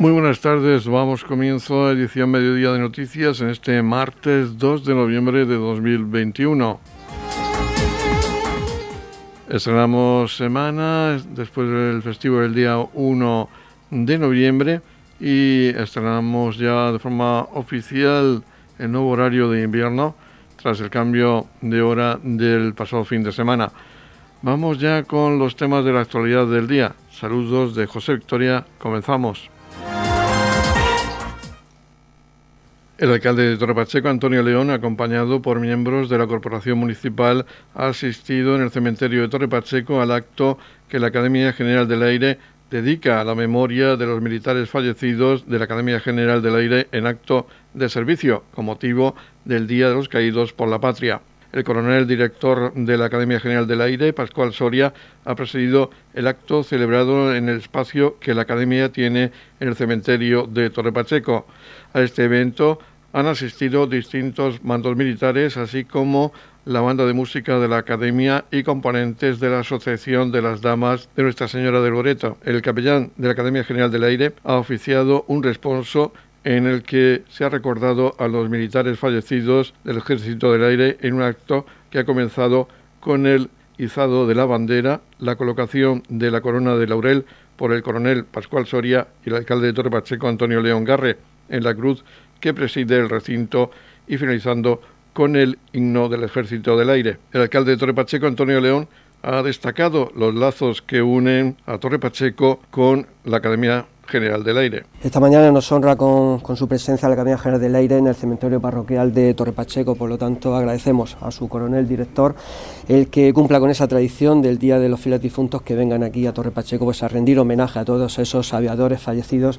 Muy buenas tardes, vamos comienzo a edición Mediodía de Noticias en este martes 2 de noviembre de 2021. Estrenamos semana después del festivo del día 1 de noviembre y estrenamos ya de forma oficial el nuevo horario de invierno tras el cambio de hora del pasado fin de semana. Vamos ya con los temas de la actualidad del día. Saludos de José Victoria, comenzamos. El alcalde de Torre Pacheco, Antonio León, acompañado por miembros de la Corporación Municipal, ha asistido en el cementerio de Torre Pacheco al acto que la Academia General del Aire dedica a la memoria de los militares fallecidos de la Academia General del Aire en acto de servicio, con motivo del Día de los Caídos por la Patria. El coronel director de la Academia General del Aire, Pascual Soria, ha presidido el acto celebrado en el espacio que la Academia tiene en el cementerio de Torre Pacheco. A este evento han asistido distintos mandos militares, así como la banda de música de la Academia y componentes de la Asociación de las Damas de Nuestra Señora de Loreto. El capellán de la Academia General del Aire ha oficiado un responso en el que se ha recordado a los militares fallecidos del Ejército del Aire en un acto que ha comenzado con el izado de la bandera, la colocación de la corona de laurel por el coronel Pascual Soria y el alcalde de Torre Pacheco Antonio León Garre en la cruz que preside el recinto y finalizando con el himno del Ejército del Aire. El alcalde de Torre Pacheco, Antonio León, ha destacado los lazos que unen a Torre Pacheco con la Academia General del Aire. Esta mañana nos honra con, su presencia la Academia General del Aire en el cementerio parroquial de Torre Pacheco, por lo tanto agradecemos a su coronel director el que cumpla con esa tradición del Día de los Fieles Difuntos que vengan aquí a Torre Pacheco pues, a rendir homenaje a todos esos aviadores fallecidos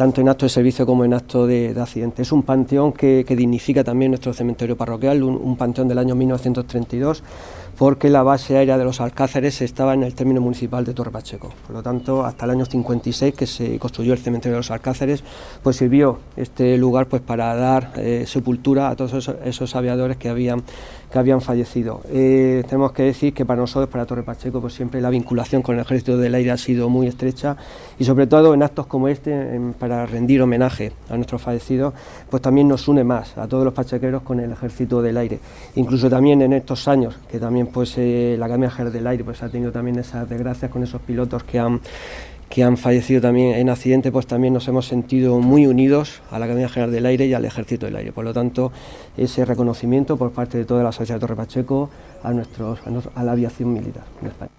tanto en acto de servicio como en acto de, accidente. Es un panteón que, dignifica también nuestro cementerio parroquial, un, panteón del año 1932 porque la base aérea de los Alcáceres estaba en el término municipal de Torre Pacheco. Por lo tanto, hasta el año 56 que se construyó el cementerio de los Alcáceres, pues sirvió este lugar pues para dar eh, sepultura a todos esos aviadores que habían que habían fallecido. Eh, tenemos que decir que para nosotros, para Torre Pacheco, pues siempre la vinculación con el Ejército del Aire ha sido muy estrecha y sobre todo en actos como este, para rendir homenaje a nuestros fallecidos, pues también nos une más a todos los pachequeros con el Ejército del Aire. Incluso también en estos años, que también pues eh, la Academia General del Aire pues ha tenido también esas desgracias con esos pilotos que han que han fallecido también en accidente, pues también nos hemos sentido muy unidos a la Academia General del Aire y al Ejército del Aire. Por lo tanto, ese reconocimiento por parte de toda la sociedad de Torre Pacheco a, nuestros, a la aviación militar en España.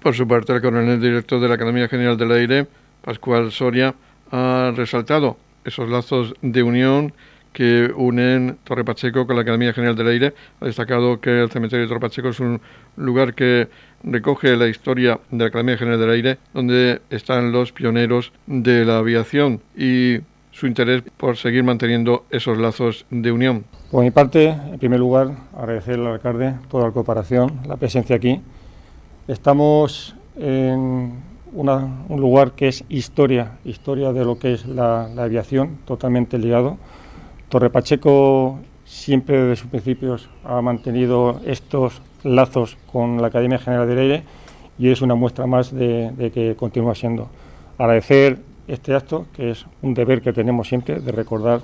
Por su parte, el coronel director de la Academia General del Aire, Pascual Soria, ha resaltado esos lazos de unión que unen Torre Pacheco con la Academia General del Aire. Ha destacado que el cementerio de Torre Pacheco es un lugar que recoge la historia de la Academia General del Aire, donde están los pioneros de la aviación y su interés por seguir manteniendo esos lazos de unión. Por mi parte, en primer lugar, agradecer al alcalde toda la cooperación, la presencia aquí. Estamos en un lugar que es historia, historia de lo que es la, la aviación, totalmente ligado. Torre Pacheco siempre desde sus principios ha mantenido estos lazos con la Academia General del Aire y es una muestra más de, que continúa siendo. Agradecer este acto, que es un deber que tenemos siempre de recordar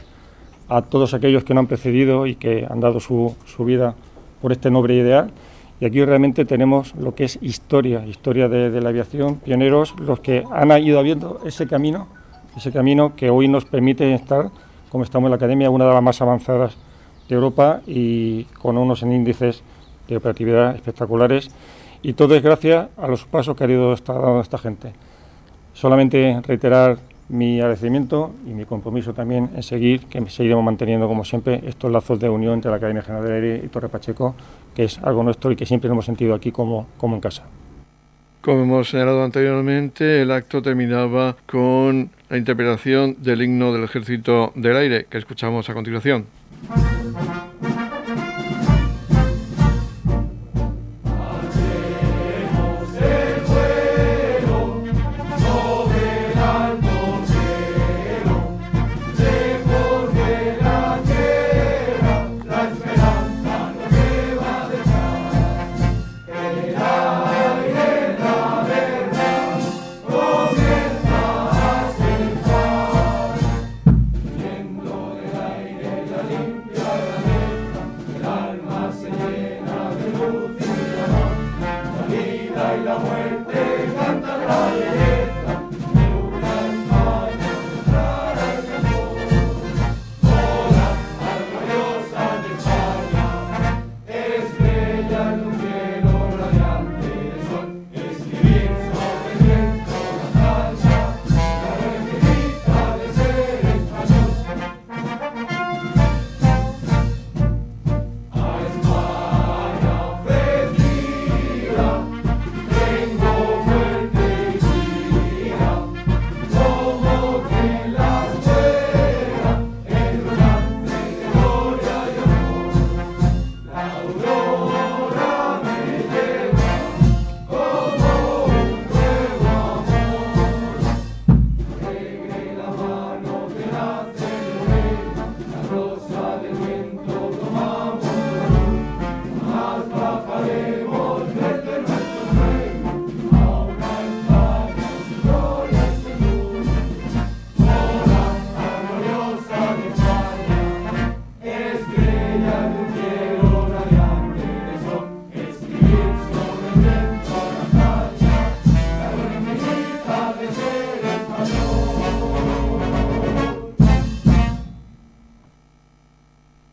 a todos aquellos que nos han precedido y que han dado su, vida por este noble ideal. Y aquí realmente tenemos lo que es historia, historia de, la aviación, pioneros, los que han ido abriendo ese camino, ese camino que hoy nos permite estar, como estamos en la Academia, una de las más avanzadas de Europa y con unos índices de operatividad espectaculares y todo es gracias a los pasos que ha ido dando esta gente. Solamente reiterar mi agradecimiento y mi compromiso también en seguir, que seguiremos manteniendo como siempre estos lazos de unión entre la Academia General de Aire y Torre Pacheco, que es algo nuestro y que siempre hemos sentido aquí como, como en casa. Como hemos señalado anteriormente, el acto terminaba con la interpretación del himno del Ejército del Aire, que escuchamos a continuación.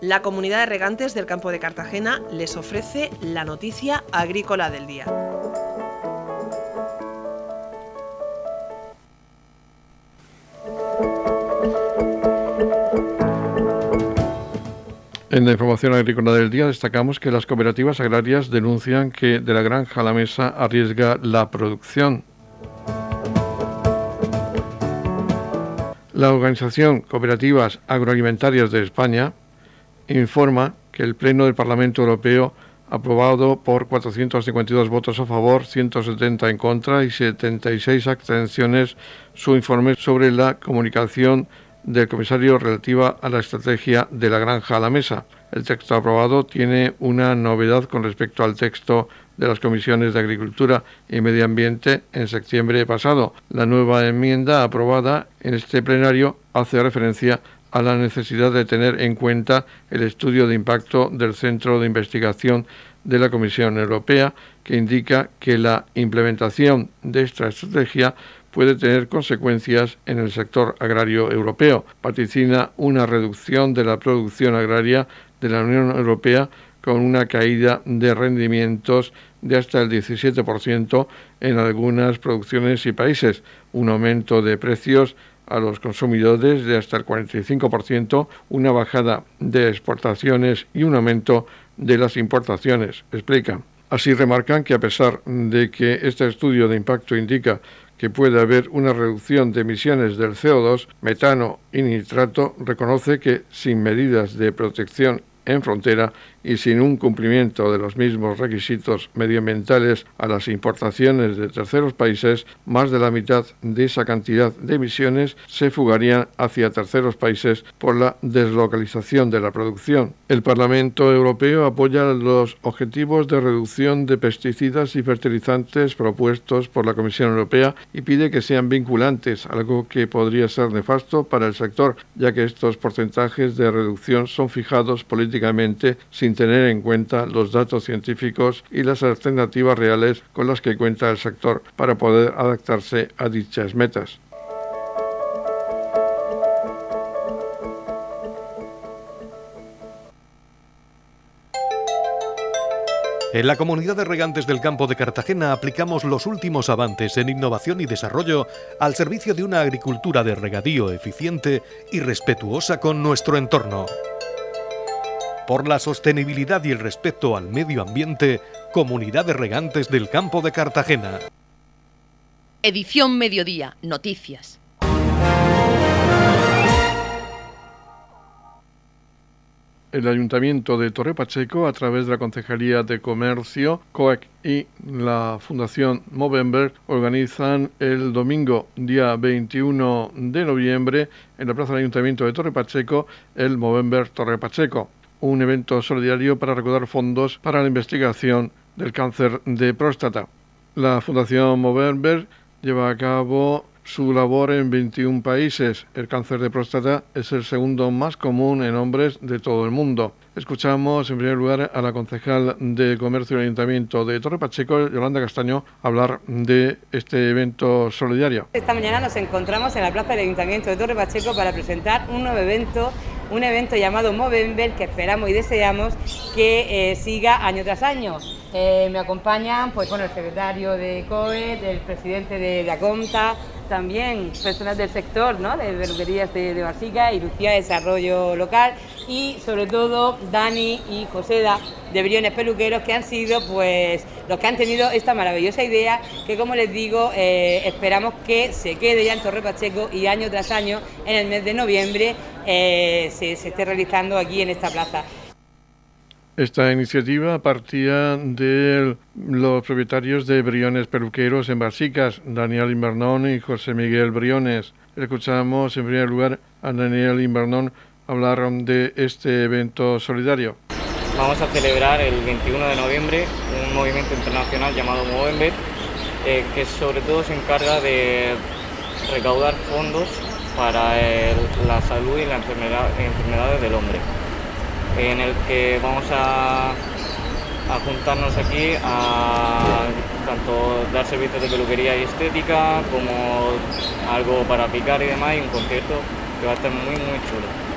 La comunidad de regantes del campo de Cartagena les ofrece la noticia agrícola del día. En la información agrícola del día destacamos que las cooperativas agrarias denuncian que de la granja a la mesa arriesga la producción. La Organización Cooperativas Agroalimentarias de España informa que el Pleno del Parlamento Europeo aprobado por 452 votos a favor, 170 en contra y 76 abstenciones su informe sobre la comunicación del comisario relativa a la estrategia de la granja a la mesa. El texto aprobado tiene una novedad con respecto al texto de las comisiones de Agricultura y Medio Ambiente en septiembre pasado. La nueva enmienda aprobada en este plenario hace referencia a la necesidad de tener en cuenta el estudio de impacto del Centro de Investigación de la Comisión Europea, que indica que la implementación de esta estrategia puede tener consecuencias en el sector agrario europeo. Patrocina una reducción de la producción agraria de la Unión Europea con una caída de rendimientos de hasta el 17% en algunas producciones y países, un aumento de precios a los consumidores de hasta el 45%, una bajada de exportaciones y un aumento de las importaciones, explican. Así remarcan que a pesar de que este estudio de impacto indica que puede haber una reducción de emisiones del CO2, metano y nitrato, reconoce que sin medidas de protección en frontera y sin un cumplimiento de los mismos requisitos medioambientales a las importaciones de terceros países, más de la mitad de esa cantidad de emisiones se fugarían hacia terceros países por la deslocalización de la producción. El Parlamento Europeo apoya los objetivos de reducción de pesticidas y fertilizantes propuestos por la Comisión Europea y pide que sean vinculantes, algo que podría ser nefasto para el sector, ya que estos porcentajes de reducción son fijados políticamente sin tener en cuenta los datos científicos y las alternativas reales con las que cuenta el sector para poder adaptarse a dichas metas. En la comunidad de regantes del campo de Cartagena aplicamos los últimos avances en innovación y desarrollo al servicio de una agricultura de regadío eficiente y respetuosa con nuestro entorno por la sostenibilidad y el respeto al medio ambiente, Comunidad de Regantes del Campo de Cartagena. Edición Mediodía, Noticias. el Ayuntamiento de Torre Pacheco, a través de la Concejalía de Comercio, COEC y la Fundación Movember, organizan el domingo, día 21 de noviembre, en la Plaza del Ayuntamiento de Torre Pacheco, el Movember Torre Pacheco, un evento solidario para recaudar fondos para la investigación del cáncer de próstata. La Fundación Movember lleva a cabo su labor en 21 países. El cáncer de próstata es el segundo más común en hombres de todo el mundo. Escuchamos en primer lugar a la concejal de Comercio y Ayuntamiento de Torre Pacheco, Yolanda Castaño, hablar de este evento solidario. Esta mañana nos encontramos en la plaza del Ayuntamiento de Torre Pacheco para presentar un nuevo evento un evento llamado Movember que esperamos y deseamos que eh, siga año tras año. Eh, me acompañan pues, bueno, el secretario de COE, el presidente de, la Acomta, también personas del sector ¿no? de peluquerías de, de Basica y Lucía de Desarrollo Local y sobre todo Dani y Joseda de Briones Peluqueros que han sido pues los que han tenido esta maravillosa idea que como les digo eh, esperamos que se quede ya en Torre Pacheco y año tras año en el mes de noviembre eh, se esté realizando aquí en esta plaza. Esta iniciativa partía de los propietarios de Briones Peluqueros en Basicas, Daniel Invernón y José Miguel Briones. Escuchamos en primer lugar a Daniel Invernón hablar de este evento solidario. Vamos a celebrar el 21 de noviembre un movimiento internacional llamado Movember, eh, que sobre todo se encarga de recaudar fondos para la salud y las enfermedades del hombre en el que vamos a, juntarnos aquí a tanto dar servicios de peluquería y estética como algo para picar y demás y un concierto que va a estar muy muy chulo.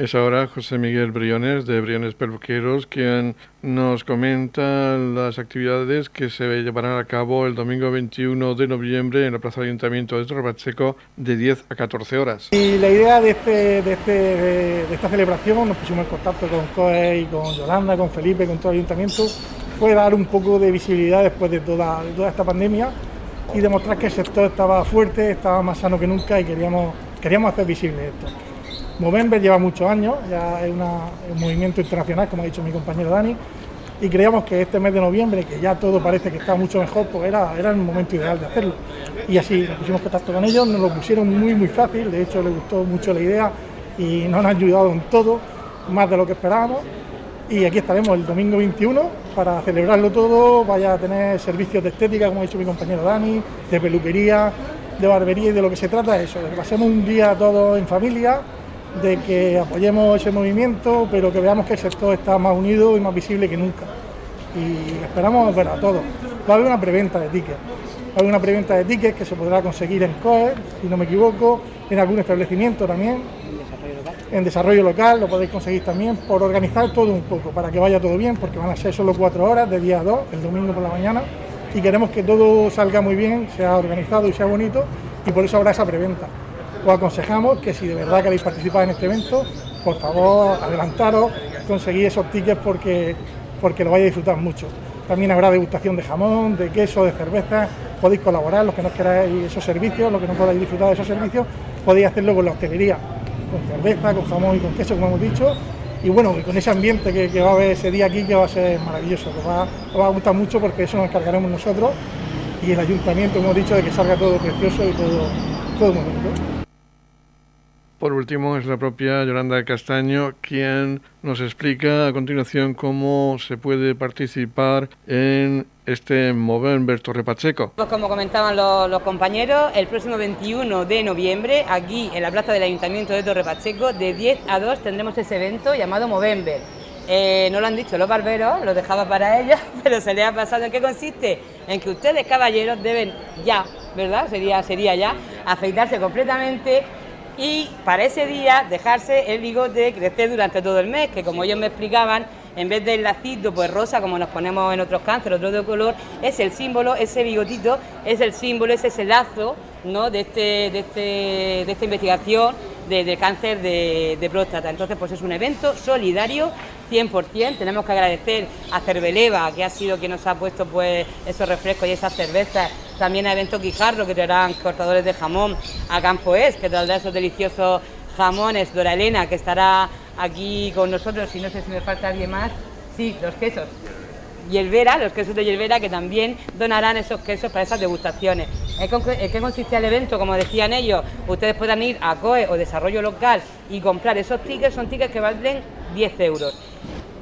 Es ahora José Miguel Briones de Briones Peluqueros quien nos comenta las actividades que se llevarán a cabo el domingo 21 de noviembre en la Plaza de Ayuntamiento de Torrepacheco de 10 a 14 horas. Y la idea de, este, de, este, de esta celebración, nos pusimos en contacto con COE y con Yolanda, con Felipe, con todo el Ayuntamiento, fue dar un poco de visibilidad después de toda, de toda esta pandemia y demostrar que el sector estaba fuerte, estaba más sano que nunca y queríamos, queríamos hacer visible esto. Movember lleva muchos años, ya es un movimiento internacional, como ha dicho mi compañero Dani, y creíamos que este mes de noviembre, que ya todo parece que está mucho mejor, pues era, era el momento ideal de hacerlo. Y así nos pusimos contacto con ellos, nos lo pusieron muy muy fácil, de hecho les gustó mucho la idea y nos han ayudado en todo, más de lo que esperábamos. Y aquí estaremos el domingo 21 para celebrarlo todo, vaya a tener servicios de estética, como ha dicho mi compañero Dani, de peluquería, de barbería y de lo que se trata es eso, pasemos un día todos en familia, de que apoyemos ese movimiento, pero que veamos que el sector está más unido y más visible que nunca. Y esperamos ver a todos. Va a haber una preventa de tickets. Va a haber una preventa de tickets que se podrá conseguir en COE, si no me equivoco, en algún establecimiento también. En desarrollo local lo podéis conseguir también por organizar todo un poco, para que vaya todo bien, porque van a ser solo cuatro horas de día a dos, el domingo por la mañana, y queremos que todo salga muy bien, sea organizado y sea bonito, y por eso habrá esa preventa os aconsejamos que si de verdad queréis participar en este evento, por favor adelantaros, conseguid esos tickets porque, porque lo vais a disfrutar mucho. También habrá degustación de jamón, de queso, de cerveza, podéis colaborar, los que no queráis esos servicios, los que no podáis disfrutar de esos servicios, podéis hacerlo con la hostelería, con cerveza, con jamón y con queso, como hemos dicho, y bueno, con ese ambiente que, va a haber ese día aquí que va a ser maravilloso, os va, va, a gustar mucho porque eso nos encargaremos nosotros y el ayuntamiento hemos dicho de que salga todo precioso y todo, todo muy bonito. Por último, es la propia Yolanda Castaño quien nos explica a continuación cómo se puede participar en este Movember Torre Pacheco. Pues como comentaban los, compañeros, el próximo 21 de noviembre, aquí en la plaza del Ayuntamiento de Torre Pacheco, de 10 a 2 tendremos ese evento llamado Movember. Eh, no lo han dicho los barberos, lo dejaba para ellos, pero se les ha pasado. ¿En qué consiste? En que ustedes, caballeros, deben ya, ¿verdad? Sería, sería ya, afeitarse completamente y para ese día dejarse el bigote crecer durante todo el mes, que como ellos me explicaban, en vez del lacito pues rosa como nos ponemos en otros cánceres, otro de color, es el símbolo, ese bigotito es el símbolo, es ese lazo ¿no? de, este, de, este, de esta investigación de, cáncer de, próstata. Entonces pues es un evento solidario 100%. Tenemos que agradecer a Cerveleva, que ha sido quien nos ha puesto pues esos refrescos y esas cervezas también a Evento Quijarro, que traerán cortadores de jamón, a Campo Es, que traerá esos deliciosos jamones, Dora Elena, que estará aquí con nosotros, y no sé si me falta alguien más, sí, los quesos. Yelvera, los quesos de Yelvera, que también donarán esos quesos para esas degustaciones. ¿En qué consiste el evento? Como decían ellos, ustedes puedan ir a COE o Desarrollo Local y comprar esos tickets, son tickets que valen 10 euros.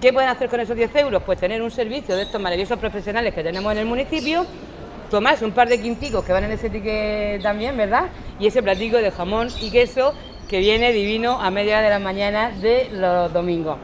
¿Qué pueden hacer con esos 10 euros? Pues tener un servicio de estos maravillosos profesionales que tenemos en el municipio, tomarse un par de quinticos que van en ese ticket también, ¿verdad? Y ese platico de jamón y queso que viene divino a media de la mañana de los domingos.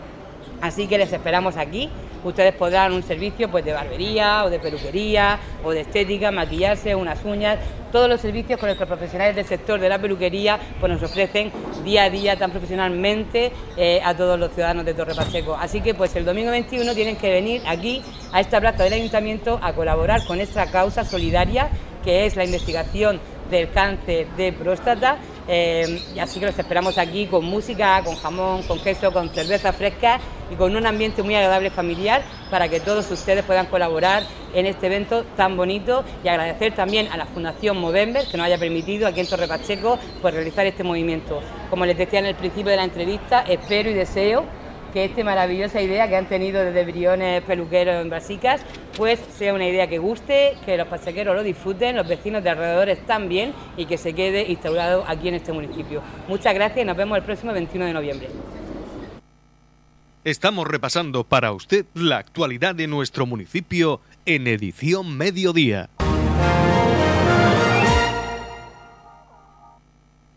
Así que les esperamos aquí ustedes podrán un servicio pues, de barbería o de peluquería o de estética, maquillarse, unas uñas, todos los servicios con nuestros profesionales del sector de la peluquería pues nos ofrecen día a día tan profesionalmente eh, a todos los ciudadanos de Torre Pacheco. Así que pues el domingo 21 tienen que venir aquí a esta plaza del ayuntamiento a colaborar con esta causa solidaria que es la investigación del cáncer de próstata eh, así que los esperamos aquí con música, con jamón, con queso, con cerveza fresca y con un ambiente muy agradable familiar para que todos ustedes puedan colaborar en este evento tan bonito y agradecer también a la Fundación Movember que nos haya permitido aquí en Torre Pacheco pues, realizar este movimiento. Como les decía en el principio de la entrevista, espero y deseo que esta maravillosa idea que han tenido desde Briones Peluqueros en Basicas, pues sea una idea que guste, que los pasajeros lo disfruten, los vecinos de alrededores también y que se quede instaurado aquí en este municipio. Muchas gracias y nos vemos el próximo 21 de noviembre. Estamos repasando para usted la actualidad de nuestro municipio en edición mediodía.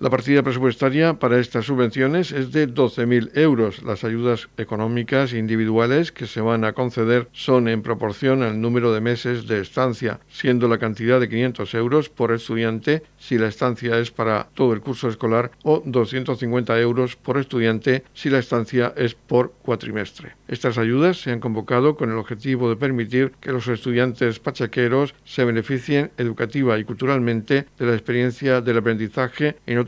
La partida presupuestaria para estas subvenciones es de 12.000 euros. Las ayudas económicas individuales que se van a conceder son en proporción al número de meses de estancia, siendo la cantidad de 500 euros por estudiante si la estancia es para todo el curso escolar o 250 euros por estudiante si la estancia es por cuatrimestre. Estas ayudas se han convocado con el objetivo de permitir que los estudiantes pachaqueros se beneficien educativa y culturalmente de la experiencia del aprendizaje en otros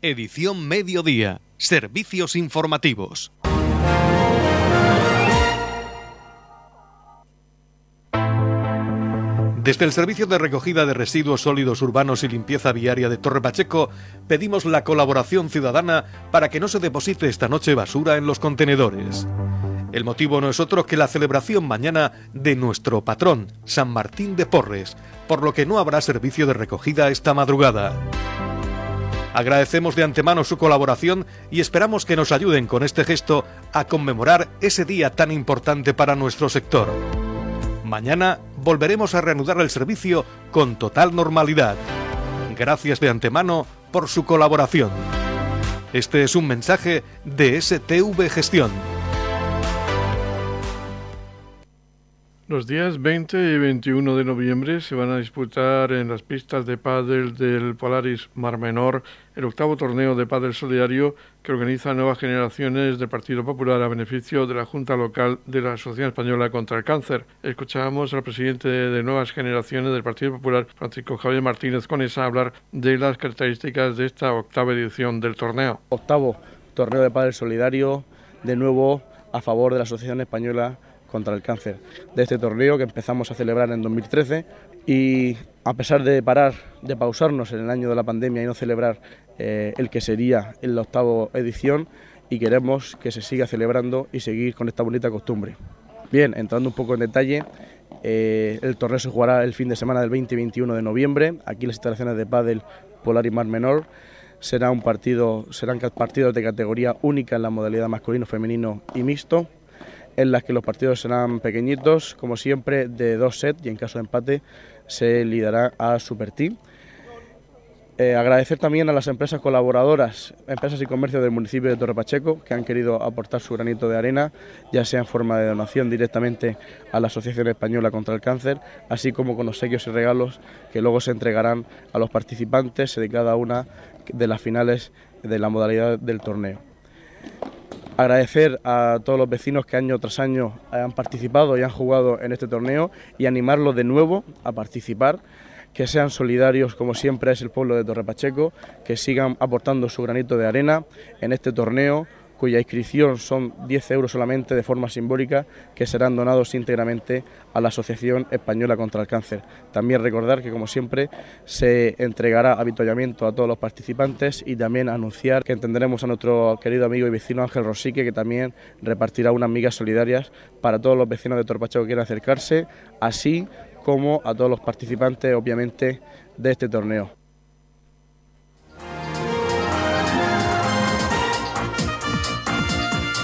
Edición Mediodía. Servicios informativos. Desde el Servicio de Recogida de Residuos Sólidos Urbanos y Limpieza Viaria de Torre Pacheco pedimos la colaboración ciudadana para que no se deposite esta noche basura en los contenedores. El motivo no es otro que la celebración mañana de nuestro patrón, San Martín de Porres, por lo que no habrá servicio de recogida esta madrugada. Agradecemos de antemano su colaboración y esperamos que nos ayuden con este gesto a conmemorar ese día tan importante para nuestro sector. Mañana volveremos a reanudar el servicio con total normalidad. Gracias de antemano por su colaboración. Este es un mensaje de STV Gestión. Los días 20 y 21 de noviembre se van a disputar en las pistas de pádel del Polaris Mar Menor el octavo torneo de pádel solidario que organiza Nuevas Generaciones del Partido Popular a beneficio de la Junta Local de la Asociación Española contra el Cáncer. Escuchábamos al presidente de Nuevas Generaciones del Partido Popular, Francisco Javier Martínez Conesa, hablar de las características de esta octava edición del torneo. Octavo torneo de pádel solidario, de nuevo a favor de la Asociación Española contra el cáncer de este torneo que empezamos a celebrar en 2013 y a pesar de parar, de pausarnos en el año de la pandemia y no celebrar eh, el que sería la octava edición y queremos que se siga celebrando y seguir con esta bonita costumbre. Bien, entrando un poco en detalle, eh, el torneo se jugará el fin de semana del 20 y 21 de noviembre, aquí en las instalaciones de Padel Polar y Mar Menor. Será un partido, serán partidos de categoría única en la modalidad masculino, femenino y mixto en las que los partidos serán pequeñitos, como siempre, de dos sets y en caso de empate se liderará a Super Team. Eh, agradecer también a las empresas colaboradoras, empresas y comercios del municipio de Torre Pacheco, que han querido aportar su granito de arena, ya sea en forma de donación directamente a la Asociación Española contra el Cáncer, así como con obsequios y regalos que luego se entregarán a los participantes de cada una de las finales de la modalidad del torneo. Agradecer a todos los vecinos que año tras año han participado y han jugado en este torneo y animarlos de nuevo a participar que sean solidarios como siempre es el pueblo de Torre Pacheco, que sigan aportando su granito de arena en este torneo cuya inscripción son 10 euros solamente de forma simbólica, que serán donados íntegramente a la Asociación Española contra el Cáncer. También recordar que, como siempre, se entregará avituallamiento a todos los participantes y también anunciar que entenderemos a nuestro querido amigo y vecino Ángel Rosique, que también repartirá unas migas solidarias para todos los vecinos de Torpacheco que quieran acercarse, así como a todos los participantes, obviamente, de este torneo.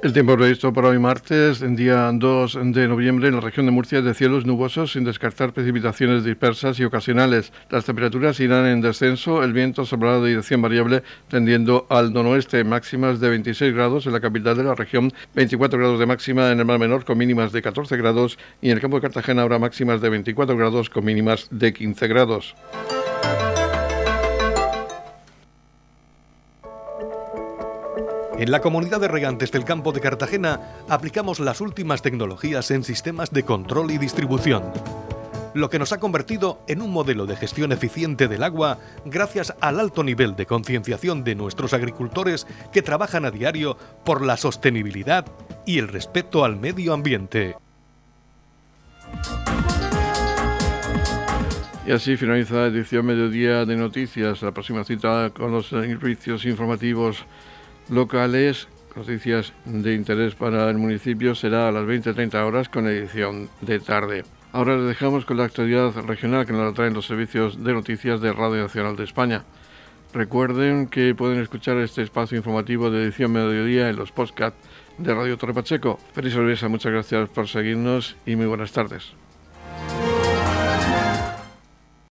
El tiempo previsto para hoy martes, en día 2 de noviembre, en la región de Murcia es de cielos nubosos sin descartar precipitaciones dispersas y ocasionales. Las temperaturas irán en descenso, el viento soplará de dirección variable tendiendo al noroeste, máximas de 26 grados en la capital de la región, 24 grados de máxima en el mar menor con mínimas de 14 grados y en el campo de Cartagena habrá máximas de 24 grados con mínimas de 15 grados. En la comunidad de regantes del campo de Cartagena aplicamos las últimas tecnologías en sistemas de control y distribución, lo que nos ha convertido en un modelo de gestión eficiente del agua gracias al alto nivel de concienciación de nuestros agricultores que trabajan a diario por la sostenibilidad y el respeto al medio ambiente. Y así finaliza la edición Mediodía de Noticias. La próxima cita con los servicios informativos locales, noticias de interés para el municipio, será a las 20-30 horas con edición de tarde. Ahora les dejamos con la actualidad regional que nos traen los servicios de noticias de Radio Nacional de España. Recuerden que pueden escuchar este espacio informativo de edición mediodía en los podcasts de Radio Torre Pacheco. Feliz sorpresa, muchas gracias por seguirnos y muy buenas tardes.